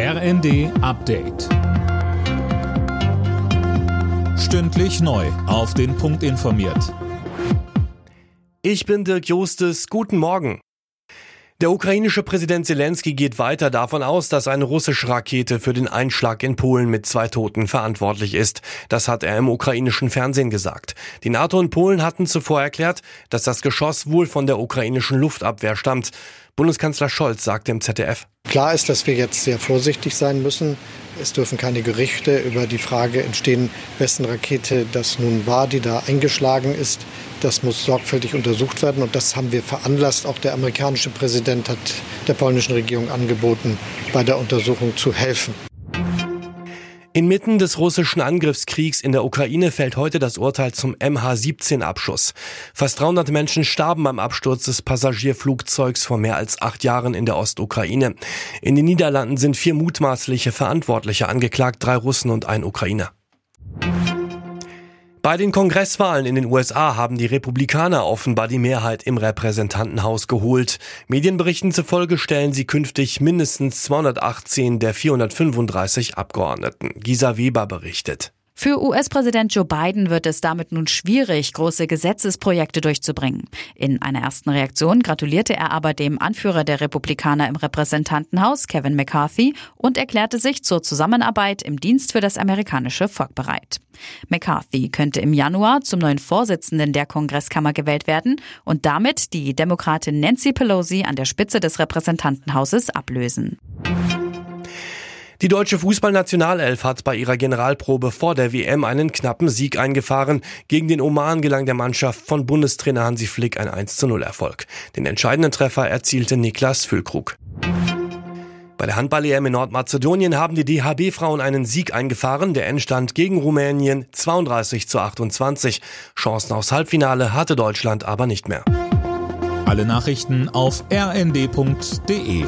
RND Update. Stündlich neu. Auf den Punkt informiert. Ich bin Dirk Jostes. Guten Morgen. Der ukrainische Präsident Zelensky geht weiter davon aus, dass eine russische Rakete für den Einschlag in Polen mit zwei Toten verantwortlich ist. Das hat er im ukrainischen Fernsehen gesagt. Die NATO und Polen hatten zuvor erklärt, dass das Geschoss wohl von der ukrainischen Luftabwehr stammt. Bundeskanzler Scholz sagte im ZDF. Klar ist, dass wir jetzt sehr vorsichtig sein müssen. Es dürfen keine Gerüchte über die Frage entstehen, wessen Rakete das nun war, die da eingeschlagen ist. Das muss sorgfältig untersucht werden und das haben wir veranlasst. Auch der amerikanische Präsident hat der polnischen Regierung angeboten, bei der Untersuchung zu helfen. Inmitten des russischen Angriffskriegs in der Ukraine fällt heute das Urteil zum MH17-Abschuss. Fast 300 Menschen starben beim Absturz des Passagierflugzeugs vor mehr als acht Jahren in der Ostukraine. In den Niederlanden sind vier mutmaßliche Verantwortliche angeklagt, drei Russen und ein Ukrainer. Bei den Kongresswahlen in den USA haben die Republikaner offenbar die Mehrheit im Repräsentantenhaus geholt. Medienberichten zufolge stellen sie künftig mindestens 218 der 435 Abgeordneten. Gisa Weber berichtet. Für US-Präsident Joe Biden wird es damit nun schwierig, große Gesetzesprojekte durchzubringen. In einer ersten Reaktion gratulierte er aber dem Anführer der Republikaner im Repräsentantenhaus, Kevin McCarthy, und erklärte sich zur Zusammenarbeit im Dienst für das amerikanische Volk bereit. McCarthy könnte im Januar zum neuen Vorsitzenden der Kongresskammer gewählt werden und damit die Demokratin Nancy Pelosi an der Spitze des Repräsentantenhauses ablösen. Die deutsche Fußballnationalelf hat bei ihrer Generalprobe vor der WM einen knappen Sieg eingefahren. Gegen den Oman gelang der Mannschaft von Bundestrainer Hansi Flick ein 1 zu 0 Erfolg. Den entscheidenden Treffer erzielte Niklas Füllkrug. Bei der Handball-EM in Nordmazedonien haben die DHB-Frauen einen Sieg eingefahren. Der Endstand gegen Rumänien 32 zu 28. Chancen aufs Halbfinale hatte Deutschland aber nicht mehr. Alle Nachrichten auf rnd.de